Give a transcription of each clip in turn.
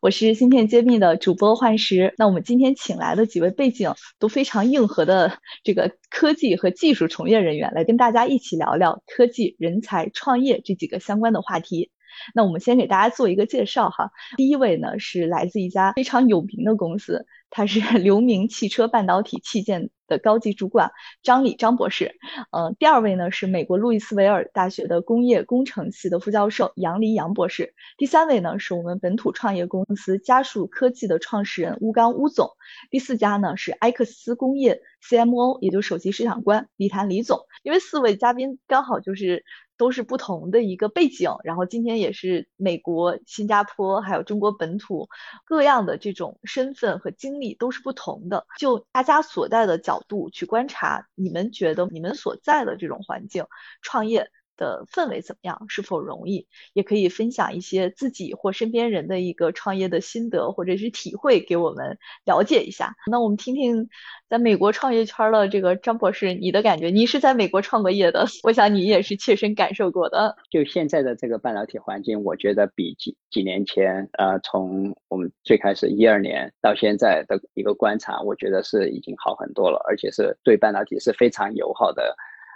我是芯片揭秘的主播幻石，那我们今天请来的几位背景都非常硬核的这个科技和技术从业人员，来跟大家一起聊聊科技、人才、创业这几个相关的话题。那我们先给大家做一个介绍哈，第一位呢是来自一家非常有名的公司，他是 刘明汽车半导体器件的高级主管张礼张博士。嗯，第二位呢是美国路易斯维尔大学的工业工程系的副教授杨黎杨博士。第三位呢是我们本土创业公司嘉数科技的创始人邬刚邬总。第四家呢是埃克斯工业 CMO，也就是首席市场官李谭李总。因为四位嘉宾刚好就是。都是不同的一个背景，然后今天也是美国、新加坡还有中国本土各样的这种身份和经历都是不同的，就大家所在的角度去观察，你们觉得你们所在的这种环境创业。的氛围怎么样？是否容易？也可以分享一些自己或身边人的一个创业的心得或者是体会，给我们了解一下。那我们听听在美国创业圈的这个张博士，你的感觉？你是在美国创过业的，我想你也是切身感受过的。就现在的这个半导体环境，我觉得比几几年前，呃，从我们最开始一二年到现在的一个观察，我觉得是已经好很多了，而且是对半导体是非常友好的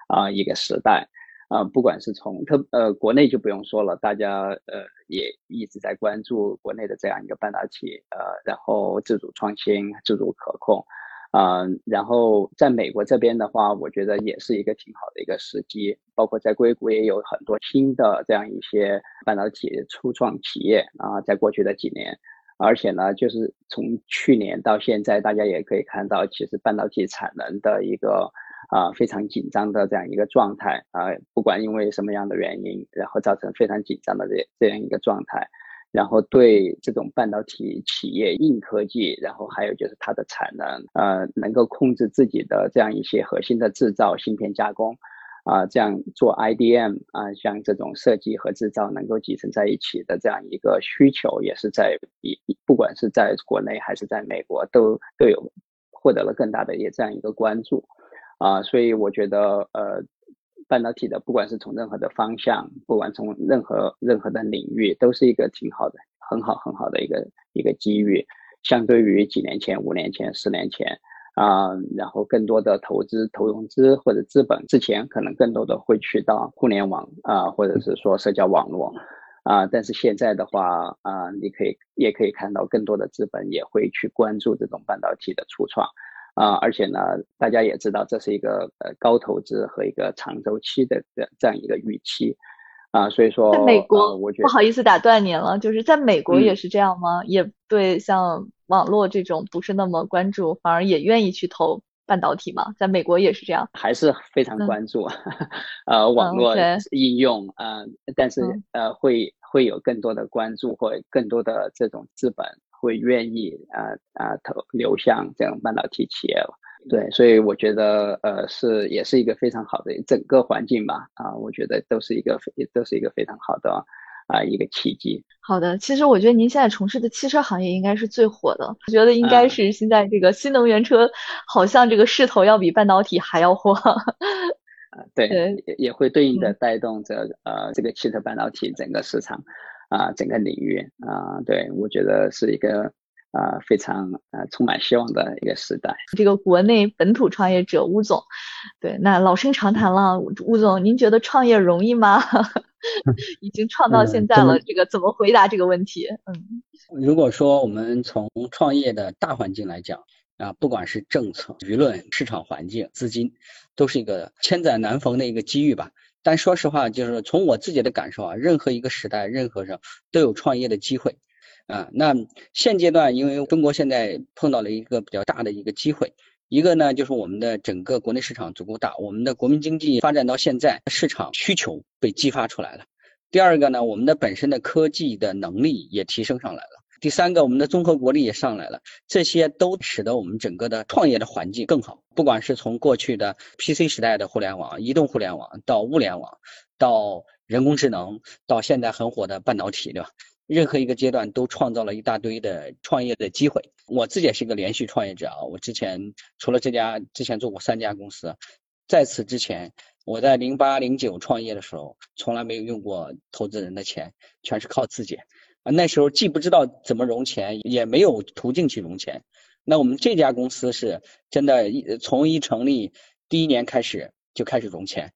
啊一个时代。啊，不管是从特呃国内就不用说了，大家呃也一直在关注国内的这样一个半导体，呃，然后自主创新、自主可控，啊，然后在美国这边的话，我觉得也是一个挺好的一个时机，包括在硅谷也有很多新的这样一些半导体初创企业啊，在过去的几年，而且呢，就是从去年到现在，大家也可以看到，其实半导体产能的一个。啊，非常紧张的这样一个状态啊，不管因为什么样的原因，然后造成非常紧张的这这样一个状态，然后对这种半导体企业硬科技，然后还有就是它的产能，呃，能够控制自己的这样一些核心的制造、芯片加工，啊，这样做 IDM 啊，像这种设计和制造能够集成在一起的这样一个需求，也是在一不管是在国内还是在美国，都都有获得了更大的一这样一个关注。啊，所以我觉得，呃，半导体的不管是从任何的方向，不管从任何任何的领域，都是一个挺好的、很好很好的一个一个机遇。相对于几年前、五年前、十年前，啊，然后更多的投资、投融资或者资本之前，可能更多的会去到互联网啊，或者是说社交网络啊，但是现在的话啊，你可以也可以看到更多的资本也会去关注这种半导体的初创。啊，而且呢，大家也知道这是一个呃高投资和一个长周期的这这样一个预期，啊，所以说在美国，我觉得不好意思打断您了，就是在美国也是这样吗？也对，像网络这种不是那么关注，反而也愿意去投半导体嘛？在美国也是这样，还是非常关注，呃，网络应用啊，但是呃会会有更多的关注或更多的这种资本。会愿意啊啊投流向这样半导体企业了，对，所以我觉得呃是也是一个非常好的整个环境吧啊，我觉得都是一个都是一个非常好的啊一个契机。好的，其实我觉得您现在从事的汽车行业应该是最火的，我觉得应该是现在这个新能源车好像这个势头要比半导体还要火。啊，对，也也会对应的带动着呃这个汽车半导体整个市场。啊，整个领域啊，对我觉得是一个啊非常啊充满希望的一个时代。这个国内本土创业者吴总，对，那老生常谈了，吴总，您觉得创业容易吗？已经创到现在了，这个怎么回答这个问题？嗯，如果说我们从创业的大环境来讲啊，不管是政策、舆论、市场环境、资金，都是一个千载难逢的一个机遇吧。但说实话，就是从我自己的感受啊，任何一个时代，任何人都有创业的机会啊。那现阶段，因为中国现在碰到了一个比较大的一个机会，一个呢就是我们的整个国内市场足够大，我们的国民经济发展到现在，市场需求被激发出来了。第二个呢，我们的本身的科技的能力也提升上来了。第三个，我们的综合国力也上来了，这些都使得我们整个的创业的环境更好。不管是从过去的 PC 时代的互联网、移动互联网到物联网，到人工智能，到现在很火的半导体，对吧？任何一个阶段都创造了一大堆的创业的机会。我自己也是一个连续创业者啊，我之前除了这家，之前做过三家公司，在此之前，我在零八零九创业的时候，从来没有用过投资人的钱，全是靠自己。啊，那时候既不知道怎么融钱，也没有途径去融钱。那我们这家公司是真的，一从一成立第一年开始就开始融钱，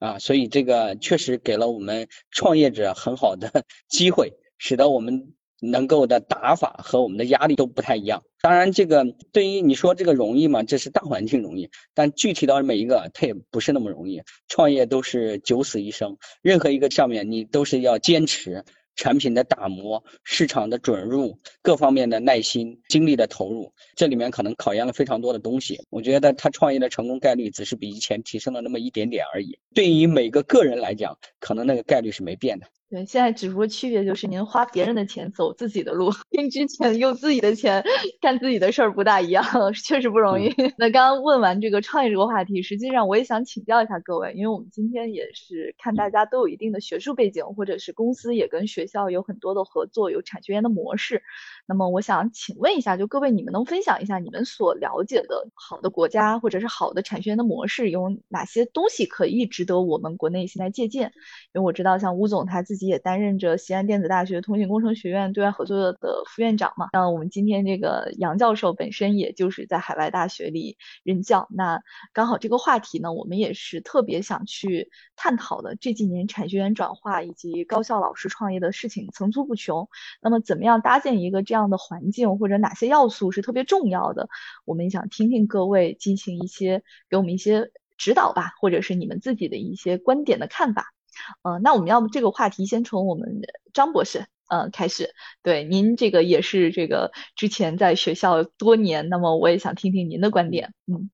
啊，所以这个确实给了我们创业者很好的 机会，使得我们能够的打法和我们的压力都不太一样。当然，这个对于你说这个容易吗？这是大环境容易，但具体到每一个，它也不是那么容易。创业都是九死一生，任何一个上面你都是要坚持。产品的打磨、市场的准入、各方面的耐心、精力的投入，这里面可能考验了非常多的东西。我觉得他创业的成功概率只是比以前提升了那么一点点而已。对于每个个人来讲，可能那个概率是没变的。对，现在只不过区别就是您花别人的钱走自己的路，跟之前用自己的钱干自己的事儿不大一样，确实不容易。那刚刚问完这个创业这个话题，实际上我也想请教一下各位，因为我们今天也是看大家都有一定的学术背景，或者是公司也跟学校有很多的合作，有产学研的模式。那么我想请问一下，就各位你们能分享一下你们所了解的好的国家或者是好的产学研的模式有哪些东西可以值得我们国内现在借鉴？因为我知道像吴总他自己。也担任着西安电子大学通信工程学院对外合作的副院长嘛。那我们今天这个杨教授本身也就是在海外大学里任教。那刚好这个话题呢，我们也是特别想去探讨的。这几年产学研转化以及高校老师创业的事情层出不穷。那么怎么样搭建一个这样的环境，或者哪些要素是特别重要的？我们想听听各位进行一些给我们一些指导吧，或者是你们自己的一些观点的看法。呃，那我们要不这个话题先从我们张博士呃开始。对，您这个也是这个之前在学校多年，那么我也想听听您的观点。嗯，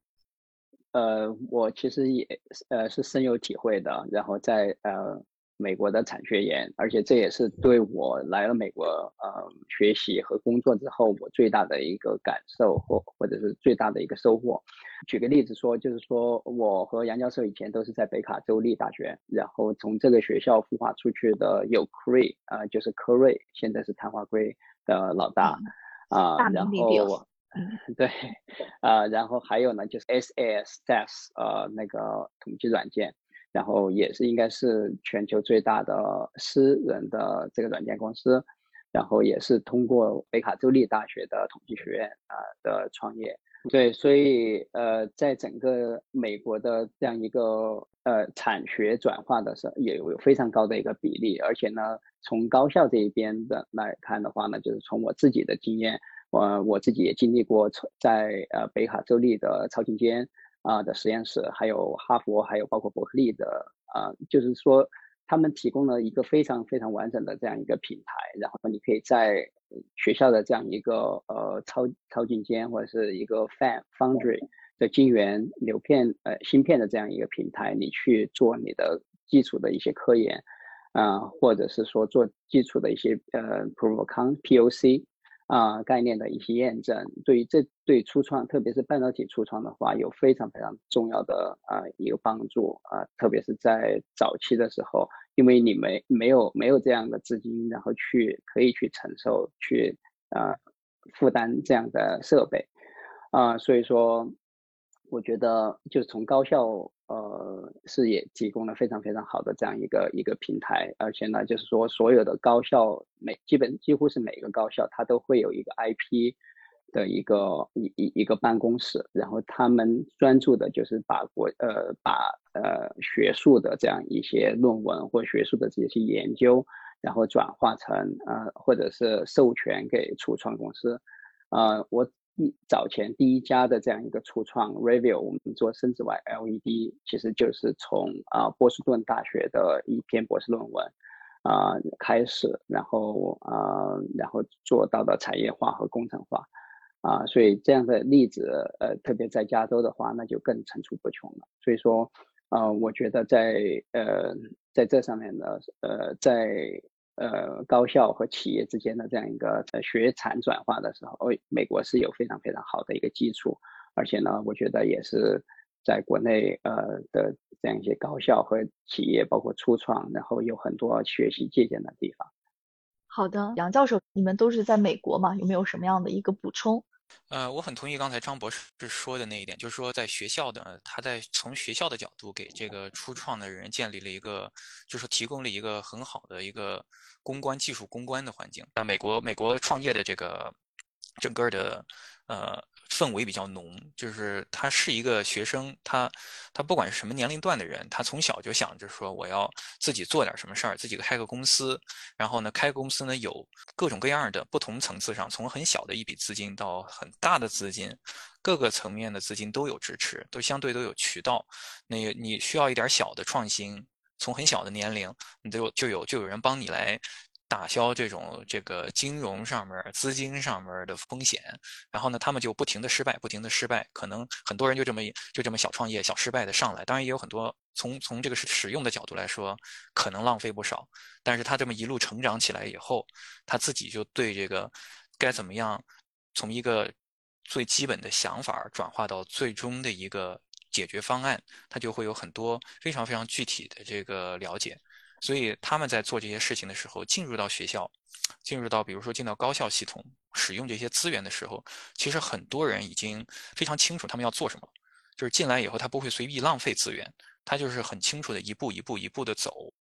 呃，我其实也呃是深有体会的，然后在呃。美国的产学研，而且这也是对我来了美国呃学习和工作之后我最大的一个感受或或者是最大的一个收获。举个例子说，就是说我和杨教授以前都是在北卡州立大学，然后从这个学校孵化出去的有 Cray 啊，就是科瑞，现在是碳化硅的老大啊，然后 对啊，然后还有呢就是 SAS SAS 呃那个统计软件。然后也是应该是全球最大的私人的这个软件公司，然后也是通过北卡州立大学的统计学院啊的创业，对，所以呃，在整个美国的这样一个呃产学转化的时候，也有非常高的一个比例，而且呢，从高校这一边的来看的话呢，就是从我自己的经验，我我自己也经历过在呃北卡州立的超进间。啊的实验室，还有哈佛，还有包括伯克利的啊，就是说他们提供了一个非常非常完整的这样一个平台，然后你可以在学校的这样一个呃超超进间或者是一个 Fan Foundry 的晶圆流片呃芯片的这样一个平台，你去做你的基础的一些科研啊，或者是说做基础的一些呃 Proof of Con POC。啊，概念的一些验证，对于这对初创，特别是半导体初创的话，有非常非常重要的啊一个帮助啊，特别是在早期的时候，因为你没没有没有这样的资金，然后去可以去承受去啊负担这样的设备。啊，所以说，我觉得就是从高校。呃，是也提供了非常非常好的这样一个一个平台，而且呢，就是说所有的高校每基本几乎是每个高校它都会有一个 IP 的一个一一一个办公室，然后他们专注的就是把国呃把呃学术的这样一些论文或学术的这些研究，然后转化成呃或者是授权给初创公司，呃我。一早前第一家的这样一个初创 review，我们做深紫外 LED，其实就是从啊波士顿大学的一篇博士论文啊开始，然后啊然后做到的产业化和工程化啊，所以这样的例子呃特别在加州的话，那就更层出不穷了。所以说呃我觉得在呃在这上面呢呃在呃高校和企业之间的这样一个呃学产转化的时候，美国是有非常非常好的一个基础，而且呢，我觉得也是在国内呃的这样一些高校和企业，包括初创，然后有很多学习借鉴的地方。好的，杨教授，你们都是在美国嘛？有没有什么样的一个补充？呃，我很同意刚才张博士说的那一点，就是说在学校的，他在从学校的角度给这个初创的人建立了一个，就是提供了一个很好的一个公关技术公关的环境。那美国美国创业的这个整个的呃。氛围比较浓，就是他是一个学生，他他不管是什么年龄段的人，他从小就想着说我要自己做点什么事儿，自己开个公司，然后呢，开公司呢有各种各样的不同层次上，从很小的一笔资金到很大的资金，各个层面的资金都有支持，都相对都有渠道。那你需要一点小的创新，从很小的年龄，你就就有就有人帮你来。打消这种这个金融上面、资金上面的风险，然后呢，他们就不停的失败，不停的失败，可能很多人就这么就这么小创业、小失败的上来。当然也有很多从从这个使用的角度来说，可能浪费不少。但是他这么一路成长起来以后，他自己就对这个该怎么样从一个最基本的想法转化到最终的一个解决方案，他就会有很多非常非常具体的这个了解。所以他们在做这些事情的时候，进入到学校，进入到比如说进到高校系统，使用这些资源的时候，其实很多人已经非常清楚他们要做什么。就是进来以后，他不会随意浪费资源，他就是很清楚的一步一步一步的走。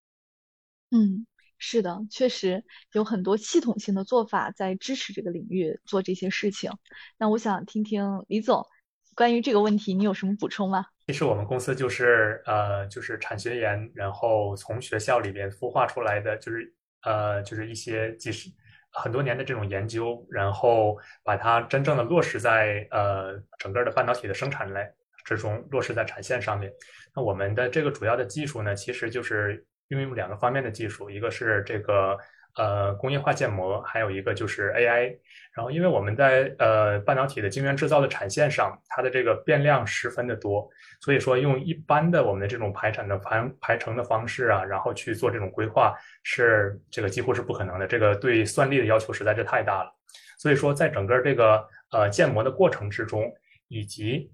嗯，是的，确实有很多系统性的做法在支持这个领域做这些事情。那我想听听李总关于这个问题，你有什么补充吗？其实我们公司就是呃，就是产学研，然后从学校里边孵化出来的，就是呃，就是一些几十很多年的这种研究，然后把它真正的落实在呃整个的半导体的生产类之中，落实在产线上面。那我们的这个主要的技术呢，其实就是运用两个方面的技术，一个是这个。呃，工业化建模，还有一个就是 AI。然后，因为我们在呃半导体的晶圆制造的产线上，它的这个变量十分的多，所以说用一般的我们的这种排产的排排程的方式啊，然后去做这种规划，是这个几乎是不可能的。这个对算力的要求实在是太大了。所以说，在整个这个呃建模的过程之中，以及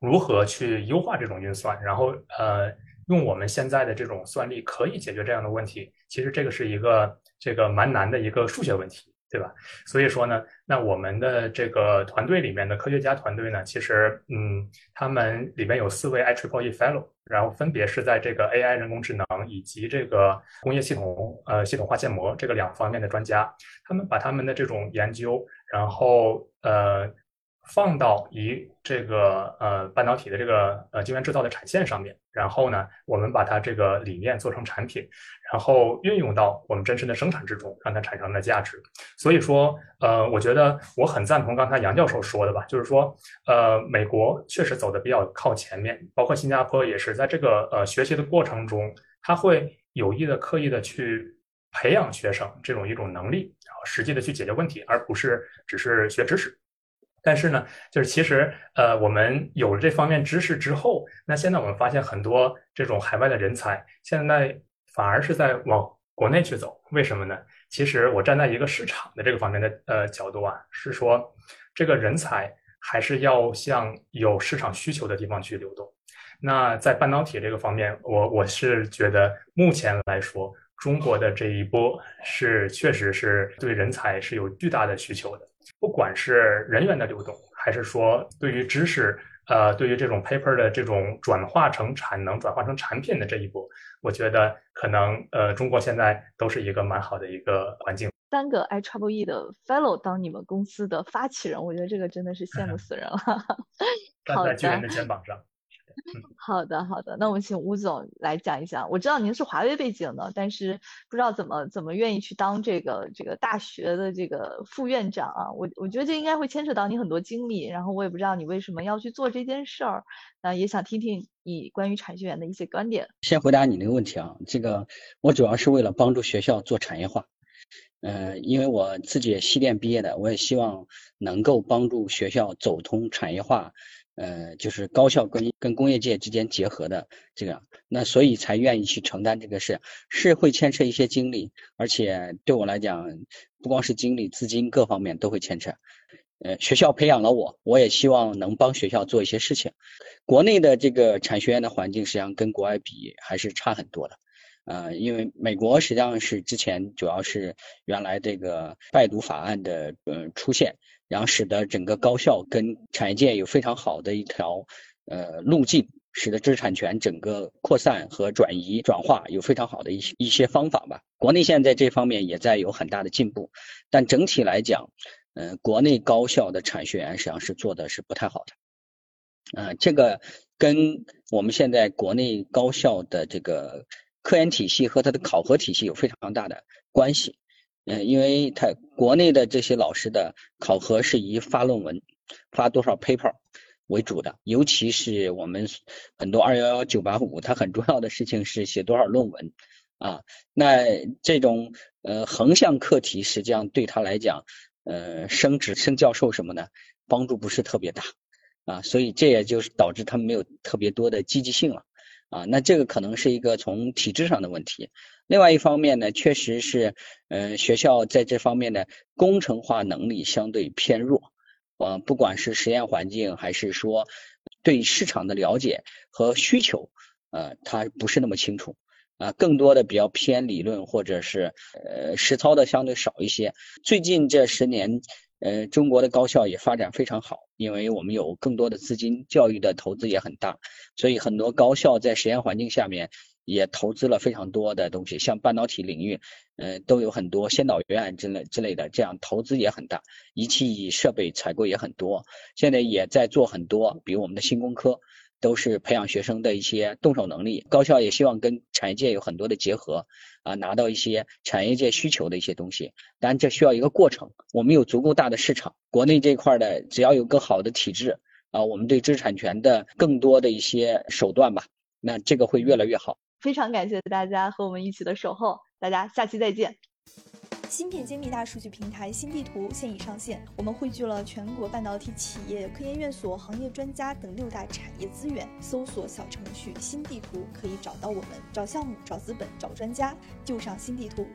如何去优化这种运算，然后呃用我们现在的这种算力可以解决这样的问题，其实这个是一个。这个蛮难的一个数学问题，对吧？所以说呢，那我们的这个团队里面的科学家团队呢，其实，嗯，他们里面有四位 i triple e fellow，然后分别是在这个 AI 人工智能以及这个工业系统呃系统化建模这个两方面的专家，他们把他们的这种研究，然后呃。放到一这个呃半导体的这个呃晶圆制造的产线上面，然后呢，我们把它这个理念做成产品，然后运用到我们真实的生产之中，让它产生了价值。所以说，呃，我觉得我很赞同刚才杨教授说的吧，就是说，呃，美国确实走的比较靠前面，包括新加坡也是在这个呃学习的过程中，他会有意的、刻意的去培养学生这种一种能力，然后实际的去解决问题，而不是只是学知识。但是呢，就是其实，呃，我们有了这方面知识之后，那现在我们发现很多这种海外的人才，现在反而是在往国内去走。为什么呢？其实我站在一个市场的这个方面的呃角度啊，是说这个人才还是要向有市场需求的地方去流动。那在半导体这个方面，我我是觉得目前来说，中国的这一波是确实是对人才是有巨大的需求的。不管是人员的流动，还是说对于知识，呃，对于这种 paper 的这种转化成产能、转化成产品的这一步，我觉得可能呃，中国现在都是一个蛮好的一个环境。三个 I Trouble E 的 Fellow 当你们公司的发起人，我觉得这个真的是羡慕 死人了。站在巨人的肩膀上。好的，好的，那我们请吴总来讲一讲。我知道您是华为背景的，但是不知道怎么怎么愿意去当这个这个大学的这个副院长啊？我我觉得这应该会牵扯到你很多精力，然后我也不知道你为什么要去做这件事儿，那也想听听你关于产学研的一些观点。先回答你那个问题啊，这个我主要是为了帮助学校做产业化，呃，因为我自己也西电毕业的，我也希望能够帮助学校走通产业化。呃，就是高校跟跟工业界之间结合的这个，那所以才愿意去承担这个事，是会牵扯一些精力，而且对我来讲，不光是精力、资金各方面都会牵扯。呃，学校培养了我，我也希望能帮学校做一些事情。国内的这个产学研的环境实际上跟国外比还是差很多的，呃，因为美国实际上是之前主要是原来这个拜读法案的呃出现。然后使得整个高校跟产业界有非常好的一条呃路径，使得知识产权整个扩散和转移转化有非常好的一些一些方法吧。国内现在这方面也在有很大的进步，但整体来讲，嗯，国内高校的产学研实际上是做的是不太好的。嗯，这个跟我们现在国内高校的这个科研体系和它的考核体系有非常大的关系。嗯，因为他国内的这些老师的考核是以发论文、发多少 paper 为主的，尤其是我们很多二幺幺、九八五，它很重要的事情是写多少论文啊。那这种呃横向课题，实际上对他来讲，呃升职升教授什么的帮助不是特别大啊，所以这也就是导致他们没有特别多的积极性了啊。那这个可能是一个从体制上的问题。另外一方面呢，确实是，呃，学校在这方面的工程化能力相对偏弱，呃，不管是实验环境还是说对市场的了解和需求，呃，它不是那么清楚，啊，更多的比较偏理论或者是呃实操的相对少一些。最近这十年，呃，中国的高校也发展非常好，因为我们有更多的资金，教育的投资也很大，所以很多高校在实验环境下面。也投资了非常多的东西，像半导体领域，呃，都有很多先导院之类之类的，这样投资也很大，仪器设备采购也很多。现在也在做很多，比如我们的新工科，都是培养学生的一些动手能力。高校也希望跟产业界有很多的结合，啊，拿到一些产业界需求的一些东西。当然，这需要一个过程。我们有足够大的市场，国内这块的只要有个好的体制，啊，我们对知识产权的更多的一些手段吧，那这个会越来越好。非常感谢大家和我们一起的守候，大家下期再见。芯片揭秘大数据平台新地图现已上线，我们汇聚了全国半导体企业、科研院所、行业专家等六大产业资源。搜索小程序新地图可以找到我们，找项目、找资本、找专家，就上新地图。